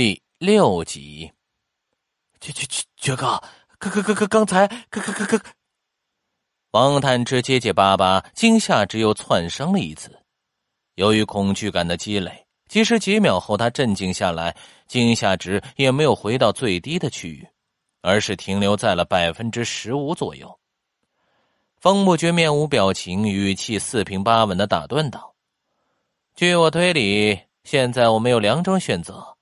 第六集。绝绝绝绝哥，刚刚刚刚刚才，刚刚刚刚。王探之结结巴巴，惊吓值又窜升了一次。由于恐惧感的积累，即使几秒后他镇静下来，惊吓值也没有回到最低的区域，而是停留在了百分之十五左右。风不觉面无表情，语气四平八稳的打断道：“据我推理，现在我们有两种选择。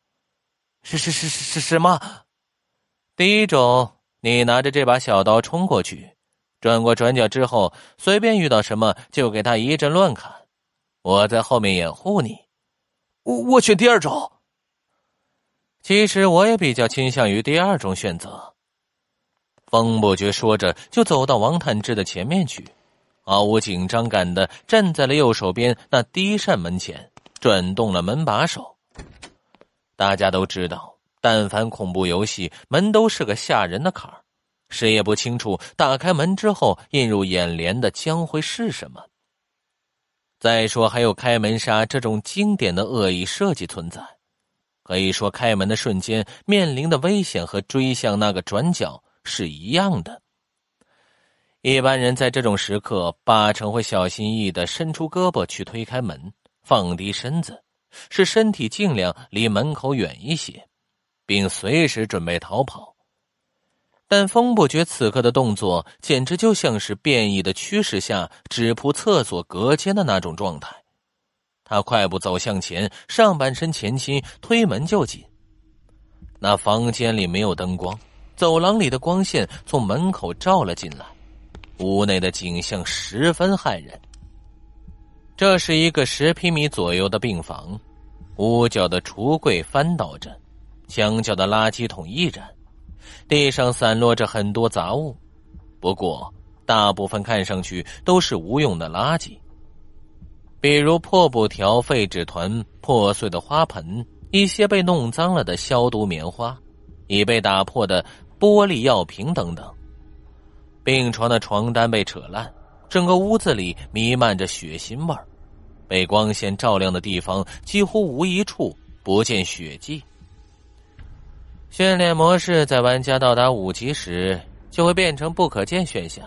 是是是是是什么？第一种，你拿着这把小刀冲过去。”转过转角之后，随便遇到什么就给他一阵乱砍，我在后面掩护你。我我选第二种。其实我也比较倾向于第二种选择。风不觉说着，就走到王探之的前面去，毫无紧张感的站在了右手边那第一扇门前，转动了门把手。大家都知道，但凡恐怖游戏，门都是个吓人的坎儿。谁也不清楚，打开门之后映入眼帘的将会是什么。再说，还有开门杀这种经典的恶意设计存在，可以说开门的瞬间面临的危险和追向那个转角是一样的。一般人在这种时刻，八成会小心翼翼的伸出胳膊去推开门，放低身子，是身体尽量离门口远一些，并随时准备逃跑。但风不觉此刻的动作，简直就像是变异的趋势下纸铺厕所隔间的那种状态。他快步走向前，上半身前倾，推门就进。那房间里没有灯光，走廊里的光线从门口照了进来，屋内的景象十分骇人。这是一个十平米左右的病房，屋角的橱柜翻倒着，墙角的垃圾桶亦然。地上散落着很多杂物，不过大部分看上去都是无用的垃圾，比如破布条、废纸团、破碎的花盆、一些被弄脏了的消毒棉花、已被打破的玻璃药瓶等等。病床的床单被扯烂，整个屋子里弥漫着血腥味儿，被光线照亮的地方几乎无一处不见血迹。训练模式在玩家到达五级时就会变成不可见选项。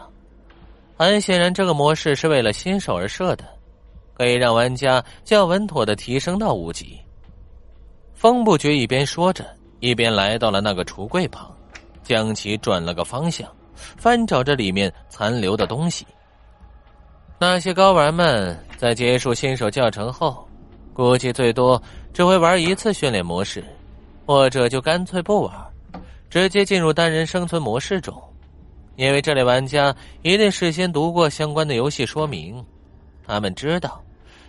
很显然，这个模式是为了新手而设的，可以让玩家较稳妥的提升到五级。风不觉一边说着，一边来到了那个橱柜旁，将其转了个方向，翻找着里面残留的东西。那些高玩们在结束新手教程后，估计最多只会玩一次训练模式。或者就干脆不玩，直接进入单人生存模式中，因为这类玩家一定事先读过相关的游戏说明，他们知道，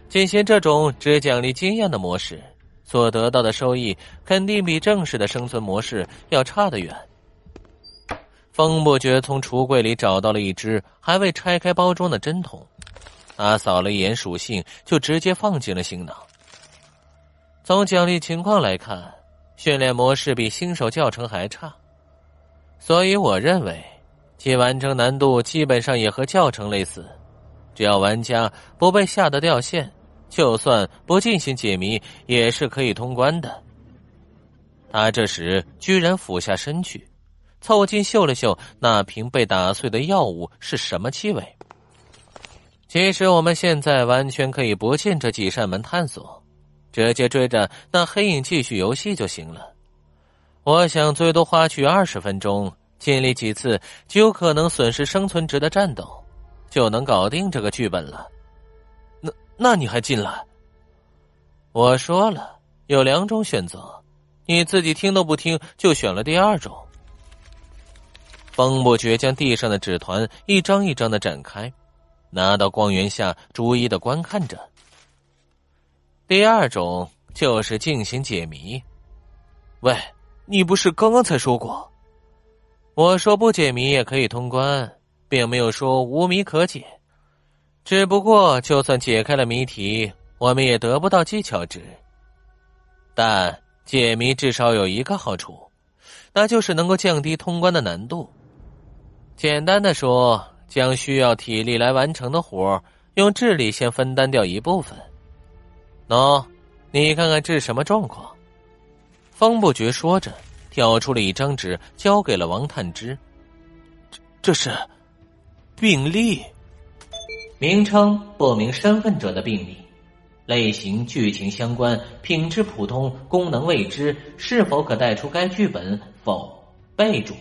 进行这种只奖励经验的模式，所得到的收益肯定比正式的生存模式要差得远。风不觉从橱柜里找到了一只还未拆开包装的针筒，他扫了一眼属性，就直接放进了行囊。从奖励情况来看。训练模式比新手教程还差，所以我认为其完成难度基本上也和教程类似。只要玩家不被吓得掉线，就算不进行解谜也是可以通关的。他这时居然俯下身去，凑近嗅了嗅那瓶被打碎的药物是什么气味。其实我们现在完全可以不进这几扇门探索。直接追着那黑影继续游戏就行了。我想最多花去二十分钟，尽力几次就有可能损失生存值的战斗，就能搞定这个剧本了。那那你还进来？我说了有两种选择，你自己听都不听就选了第二种。风不觉将地上的纸团一张一张的展开，拿到光源下逐一的观看着。第二种就是进行解谜。喂，你不是刚刚才说过？我说不解谜也可以通关，并没有说无谜可解。只不过，就算解开了谜题，我们也得不到技巧值。但解谜至少有一个好处，那就是能够降低通关的难度。简单的说，将需要体力来完成的活用智力先分担掉一部分。喏，你看看这是什么状况？方不觉说着，挑出了一张纸，交给了王探之。这这是病历，名称不明身份者的病历，类型剧情相关，品质普通，功能未知，是否可带出该剧本？否。备注：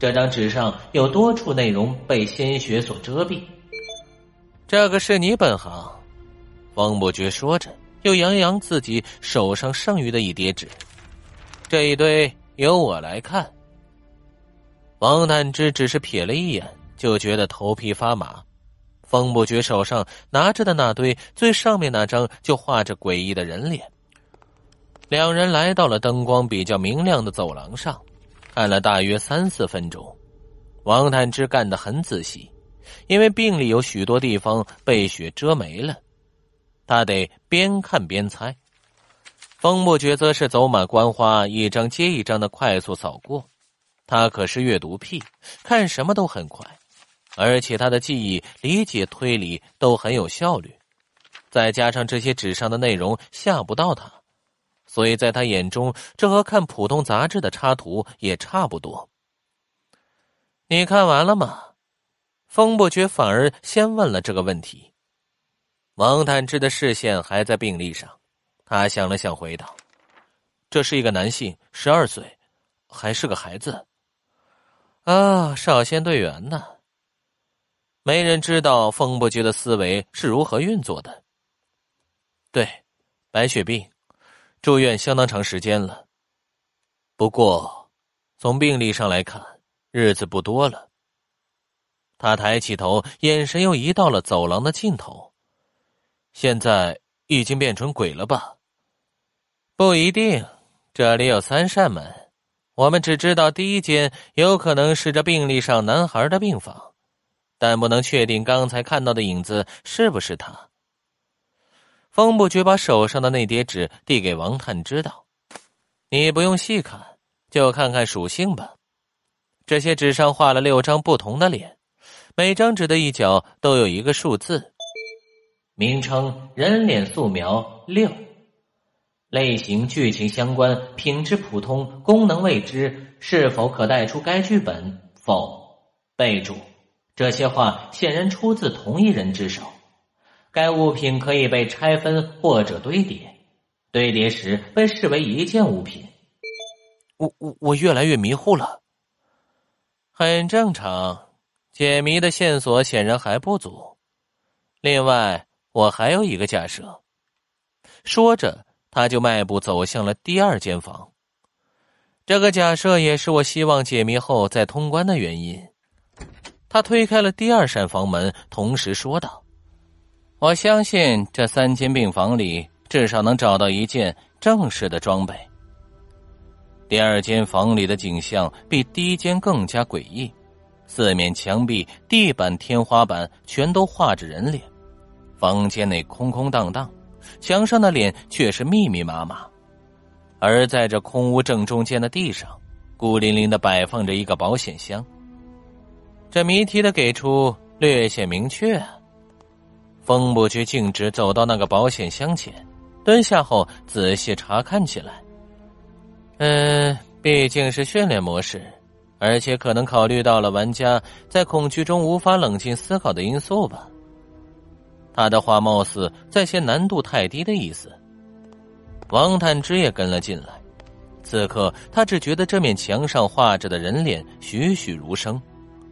这张纸上有多处内容被鲜血所遮蔽。这个是你本行，方不觉说着，又扬扬自己手上剩余的一叠纸。这一堆由我来看。王探之只是瞥了一眼，就觉得头皮发麻。方不觉手上拿着的那堆最上面那张就画着诡异的人脸。两人来到了灯光比较明亮的走廊上，看了大约三四分钟。王探之干得很仔细，因为病里有许多地方被雪遮没了，他得边看边猜。风不觉则是走马观花，一张接一张的快速扫过。他可是阅读癖，看什么都很快，而且他的记忆、理解、推理都很有效率。再加上这些纸上的内容吓不到他，所以在他眼中，这和看普通杂志的插图也差不多。你看完了吗？风不觉反而先问了这个问题。王探之的视线还在病历上。他想了想，回答：“这是一个男性，十二岁，还是个孩子。啊，少先队员呢？没人知道风不觉的思维是如何运作的。对，白血病，住院相当长时间了。不过，从病历上来看，日子不多了。”他抬起头，眼神又移到了走廊的尽头。现在已经变成鬼了吧？不一定，这里有三扇门，我们只知道第一间有可能是这病历上男孩的病房，但不能确定刚才看到的影子是不是他。风不觉把手上的那叠纸递给王探，知道，你不用细看，就看看属性吧。这些纸上画了六张不同的脸，每张纸的一角都有一个数字，名称人脸素描六。类型剧情相关，品质普通，功能未知，是否可带出该剧本？否。备注：这些话显然出自同一人之手。该物品可以被拆分或者堆叠，堆叠时被视为一件物品。我我我越来越迷糊了。很正常，解谜的线索显然还不足。另外，我还有一个假设。说着。他就迈步走向了第二间房，这个假设也是我希望解谜后再通关的原因。他推开了第二扇房门，同时说道：“我相信这三间病房里至少能找到一件正式的装备。”第二间房里的景象比第一间更加诡异，四面墙壁、地板、天花板全都画着人脸，房间内空空荡荡。墙上的脸却是密密麻麻，而在这空屋正中间的地上，孤零零的摆放着一个保险箱。这谜题的给出略显明确。风不觉径直走到那个保险箱前，蹲下后仔细查看起来。嗯，毕竟是训练模式，而且可能考虑到了玩家在恐惧中无法冷静思考的因素吧。他的话貌似在嫌难度太低的意思。王探之也跟了进来。此刻他只觉得这面墙上画着的人脸栩栩如生，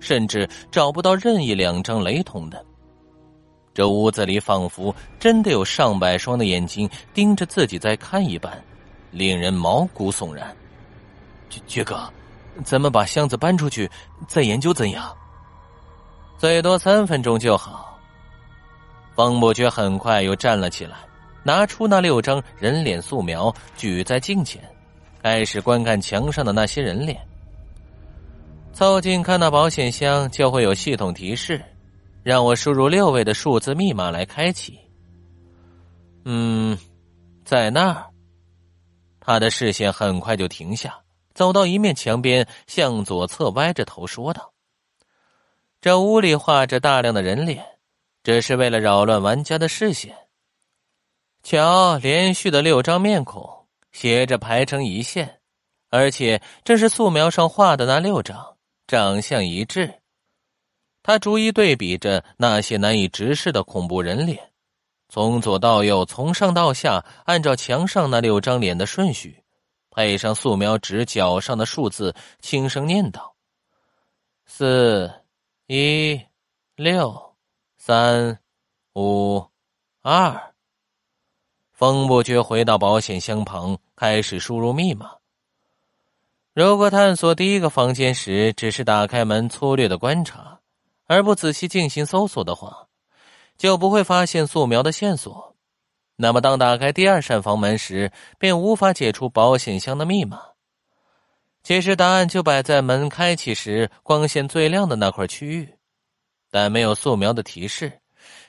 甚至找不到任意两张雷同的。这屋子里仿佛真的有上百双的眼睛盯着自己在看一般，令人毛骨悚然。爵爵哥，咱们把箱子搬出去，再研究怎样？最多三分钟就好。方伯爵很快又站了起来，拿出那六张人脸素描，举在镜前，开始观看墙上的那些人脸。凑近看那保险箱，就会有系统提示，让我输入六位的数字密码来开启。嗯，在那儿。他的视线很快就停下，走到一面墙边，向左侧歪着头说道：“这屋里画着大量的人脸。”只是为了扰乱玩家的视线。瞧，连续的六张面孔斜着排成一线，而且这是素描上画的那六张，长相一致。他逐一对比着那些难以直视的恐怖人脸，从左到右，从上到下，按照墙上那六张脸的顺序，配上素描纸角上的数字，轻声念道：“四、一、六、三、五、二。”风不觉回到保险箱旁，开始输入密码。如果探索第一个房间时只是打开门粗略的观察，而不仔细进行搜索的话，就不会发现素描的线索。那么，当打开第二扇房门时，便无法解除保险箱的密码。其实，答案就摆在门开启时光线最亮的那块区域，但没有素描的提示，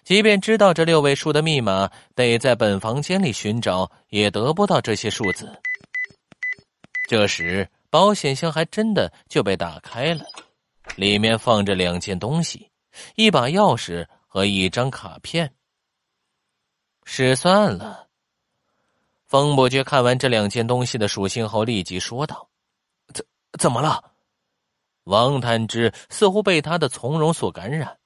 即便知道这六位数的密码，得在本房间里寻找，也得不到这些数字。这时。保险箱还真的就被打开了，里面放着两件东西，一把钥匙和一张卡片。失算了。风伯爵看完这两件东西的属性后，立即说道：“怎怎么了？”王探之似乎被他的从容所感染，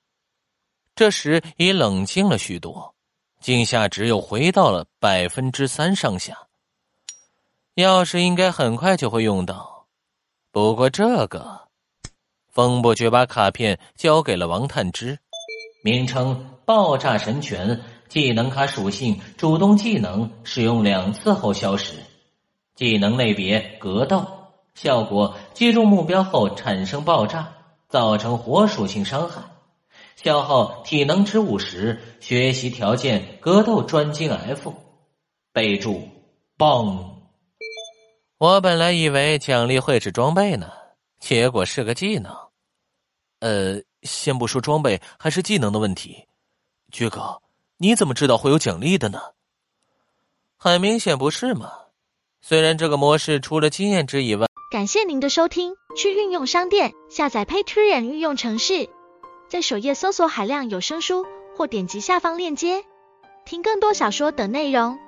这时已冷静了许多，惊吓值又回到了百分之三上下。钥匙应该很快就会用到。不过这个，风伯爵把卡片交给了王探之，名称“爆炸神拳”，技能卡属性：主动技能使用两次后消失，技能类别：格斗，效果：击中目标后产生爆炸，造成火属性伤害，消耗体能值五十。学习条件：格斗专精 F，备注：棒。我本来以为奖励会是装备呢，结果是个技能。呃，先不说装备还是技能的问题，爵哥，你怎么知道会有奖励的呢？很明显不是嘛。虽然这个模式除了经验值以外，感谢您的收听。去运用商店下载 Patreon 运用城市，在首页搜索海量有声书，或点击下方链接听更多小说等内容。